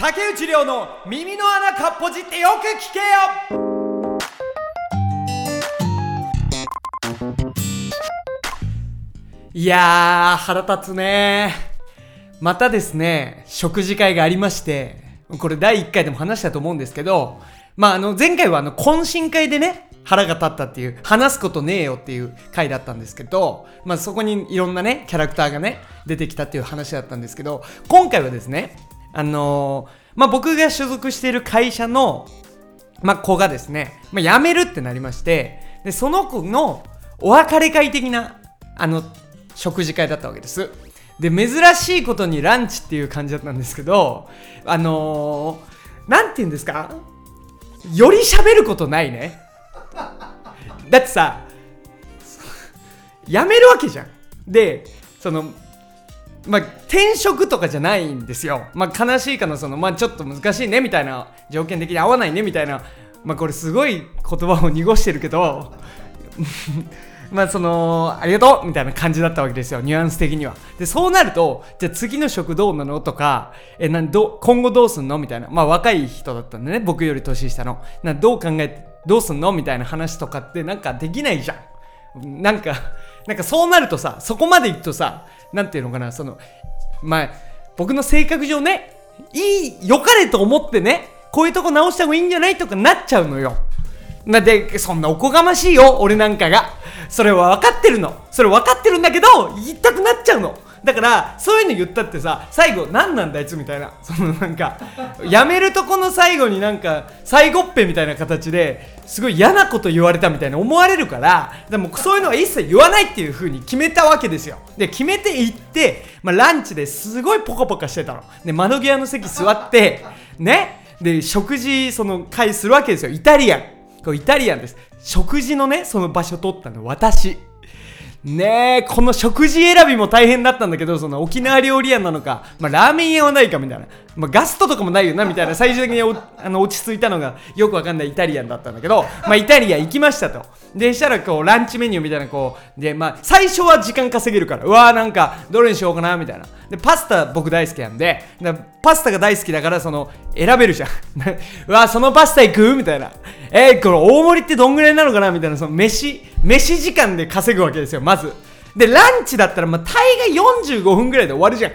竹内涼の耳の穴かっぽじってよく聞けよ。いやー腹立つね。またですね食事会がありましてこれ第1回でも話したと思うんですけどまああの前回はあの懇親会でね腹が立ったっていう話すことねえよっていう回だったんですけど、まあ、そこにいろんなねキャラクターがね出てきたっていう話だったんですけど今回はですねあのー、まあ、僕が所属している会社の、まあ、子がですね、まあ、辞めるってなりましてでその子のお別れ会的なあの食事会だったわけです。で珍しいことにランチっていう感じだったんですけどあのー、なんて言うんですか？より喋ることないね。だってさ やめるわけじゃん。でそのまあ、転職とかじゃないんですよ。まあ、悲しいかな、その、まあ、ちょっと難しいねみたいな、条件的に合わないねみたいな、まあ、これすごい言葉を濁してるけど、まあそのありがとうみたいな感じだったわけですよニュアンス的には。でそうなるとじゃあ次の職どうなのとかえなんど今後どうすんのみたいな。まあ若い人だったんでね僕より年下の。などう考えてどうすんのみたいな話とかってなんかできないじゃん。なんかなんかそうなるとさそこまでいくとさ何て言うのかなそのまあ僕の性格上ねいい良かれと思ってねこういうとこ直した方がいいんじゃないとかなっちゃうのよ。なんでそんなおこがましいよ俺なんかが。それは分かってるの。それ分かってるんだけど言いたくなっちゃうの。だからそういうの言ったってさ最後何なんだあいつみたいな。そのなんかやめるとこの最後になんか最後っぺみたいな形ですごい嫌なこと言われたみたいに思われるからでもそういうのは一切言わないっていう風に決めたわけですよ。で決めて行って、まあ、ランチですごいポカポカしてたの。で窓際の席座ってね。で食事その会するわけですよ。イタリアン。これイタリアンです。食事のねその場所取ったの。私。ねえこの食事選びも大変だったんだけどその沖縄料理屋なのか、まあ、ラーメン屋はないかみたいな、まあ、ガストとかもないよなみたいな最終的にあの落ち着いたのがよくわかんないイタリアンだったんだけど、まあ、イタリアン行きましたと。でしたらこうランチメニューみたいなこうでまあ最初は時間稼げるからうわーなんかどれにしようかなみたいな。でパスタ僕大好きなんでパスタが大好きだからその選べるじゃん。うわそのパスタ行く？みたいな。えー、これ大盛りってどんぐらいなのかな？みたいなその飯。飯時間で稼ぐわけですよまず。でランチだったらまあ大概45分ぐらいで終わるじゃん。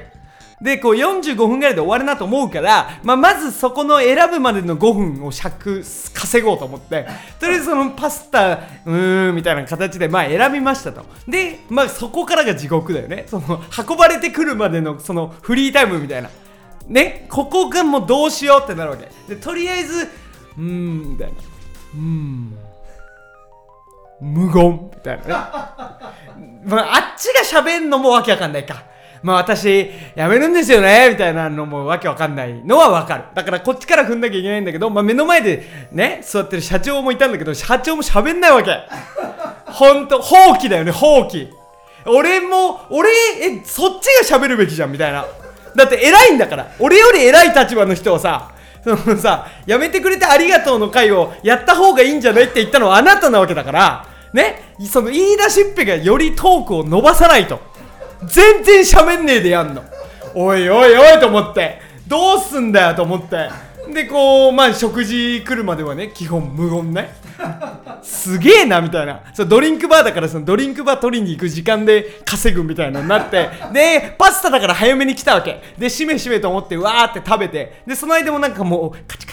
でこう45分ぐらいで終わるなと思うから、まあ、まずそこの選ぶまでの5分を尺稼ごうと思ってとりあえずそのパスタうーんみたいな形でまあ選びましたと。でまあそこからが地獄だよね。その運ばれてくるまでのそのフリータイムみたいな。ねここがもうどうしようってなるわけ。でとりあえずうーんみたいな。うーん。無言みたいなねまあ、あっちが喋んのもわけわかんないかまあ私、辞めるんですよねみたいなのもわけわかんないのはわかる。だからこっちから踏んなきゃいけないんだけど、まあ目の前でね、座ってる社長もいたんだけど、社長も喋んないわけ。ほんと、放棄だよね、放棄。俺も、俺、え、そっちが喋るべきじゃん、みたいな。だって偉いんだから。俺より偉い立場の人をさ、そのさ、やめてくれてありがとうの会をやった方がいいんじゃないって言ったのはあなたなわけだから、ね、その言い出しっぺがよりトークを伸ばさないと。全然喋んねえでやんの。おいおいおいと思って、どうすんだよと思って。で、こう、まあ、食事来るまではね、基本無言ね。すげえなみたいな。そドリンクバーだからそのドリンクバー取りに行く時間で稼ぐみたいなのになって。でパスタだから早めに来たわけ。でしめしめと思ってわーって食べて。でその間もなんかもうカチ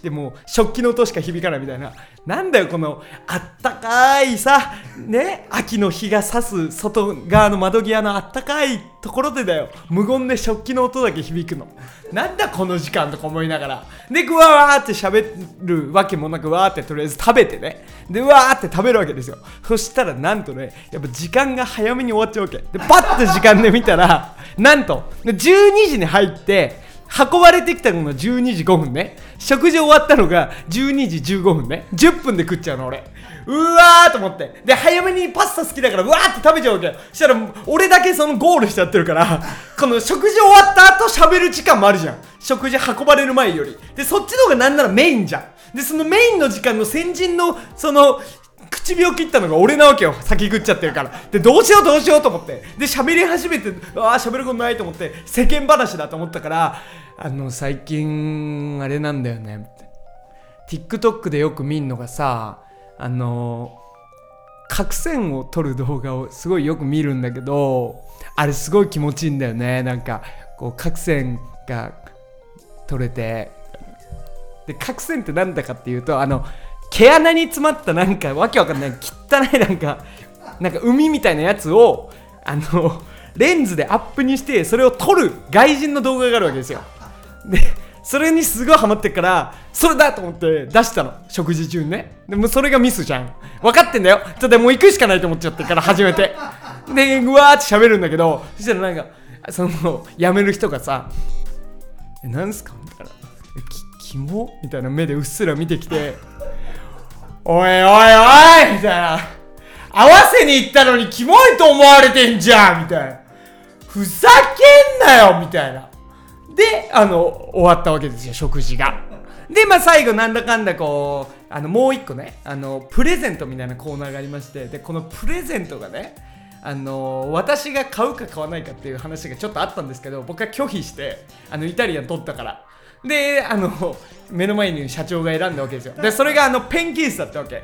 カチカチっても食器の音しか響かないみたいな。なんだよこのあったかいさね秋の日が差す外側の窓際のあったかいところでだよ。無言で食器の音だけ響くの。なんだこの時間とか思いながら。でぐわーって喋るわけもなくわーってとりあえず食べてね。でわーって食べるわけですよ。そしたらなんとねやっぱ時間が早めに終わっちゃうわけ。でパッと時間で見たらなんと12時に入って運ばれてきたのが12時5分ね。食事終わったのが12時15分ね。10分で食っちゃうの俺。うわーと思って。で早めにパスタ好きだからうわーって食べちゃうわけよ。そしたら俺だけそのゴールしちゃってるからこの食事終わった後喋る時間もあるじゃん。食事運ばれる前より。でそっちの方がなんならメインじゃん。でそのメインの時間の先人のその唇を切ったのが俺なわけよ。先食っちゃってるから。でどうしようどうしようと思って。で喋り始めてああ喋ることないと思って世間話だと思ったからあの最近あれなんだよね。TikTok でよく見んのがさあの角栓を撮る動画をすごいよく見るんだけどあれすごい気持ちいいんだよね。なんかこう角栓が取れて。で角栓って何だかっていうとあの毛穴に詰まったなんかわけわかんない汚いなんかなんか海みたいなやつをあのレンズでアップにしてそれを撮る外人の動画があるわけですよ。でそれにすごいハマってからそれだと思って出したの食事中にね。でもそれがミスじゃん。分かってんだよ。ただもう行くしかないと思っちゃってから始めて。でうわーって喋るんだけどそしたらなんかその辞める人がさ「えなんすか?」みたいな「えきキモ?」みたいな目でうっすら見てきて「おいおいおい!」みたいな。合わせに行ったのにキモいと思われてんじゃんみたいな。ふざけんなよみたいな。であの終わったわけですよ食事が。でまあ最後なんだかんだこうあのもう一個ねあのプレゼントみたいなコーナーがありましてでこのプレゼントがねあの私が買うか買わないかっていう話がちょっとあったんですけど僕は拒否してあのイタリアン取ったから。であの目の前に社長が選んだわけですよ。でそれがあのペンケースだったわけ。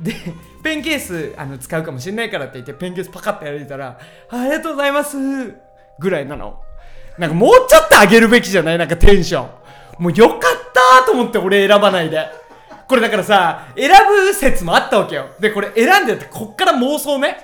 でペンケースあの使うかもしれないからって言ってペンケースパカッてやられたらありがとうございますぐらいなの。なんかもうちょっと上げるべきじゃない？なんかテンション。もうよかったと思って俺選ばないで。これだからさ選ぶ説もあったわけよ。でこれ選んでってこっから妄想ね。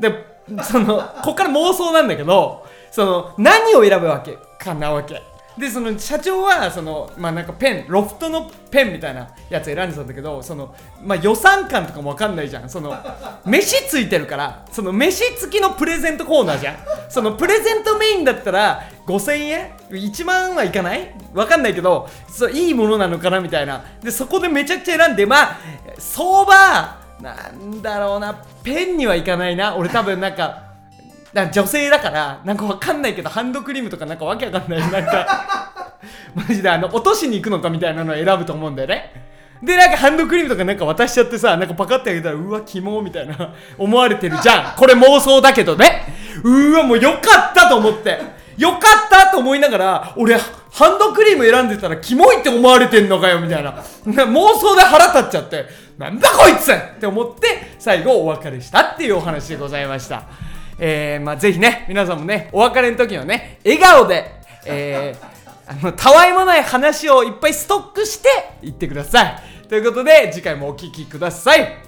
でそのこっから妄想なんだけどその何を選ぶわけかなわけ。でその社長はそのまあなんかペンロフトのペンみたいなやつ選んでたんだけどそのまあ予算感とかも分かんないじゃん。その飯ついてるからその飯付きのプレゼントコーナーじゃん。そのプレゼントメインだったら5000円？1万はいかない？分かんないけどそういいものなのかなみたいな。でそこでめちゃくちゃ選んでまあ相場なんだろうなペンにはいかないな。俺多分なんかだ女性だからなんかわかんないけどハンドクリームとかなんかわけわかんない。なんか マジであの落としに行くのかみたいなのを選ぶと思うんだよね。でなんかハンドクリームとかなんか渡しちゃってさなんかパカってあげたらうわキモみたいな思われてるじゃん。これ妄想だけどね。うわもうよかったと思って。よかったと思いながら俺ハンドクリーム選んでたらキモいって思われてんのかよみたいなな。妄想で腹立っちゃって。なんだこいつって思って最後お別れしたっていうお話でございました。えー、まあぜひね皆さんもねお別れの時のね笑顔でえー、あのたわいもない話をいっぱいストックしていってください。ということで次回もお聴きください。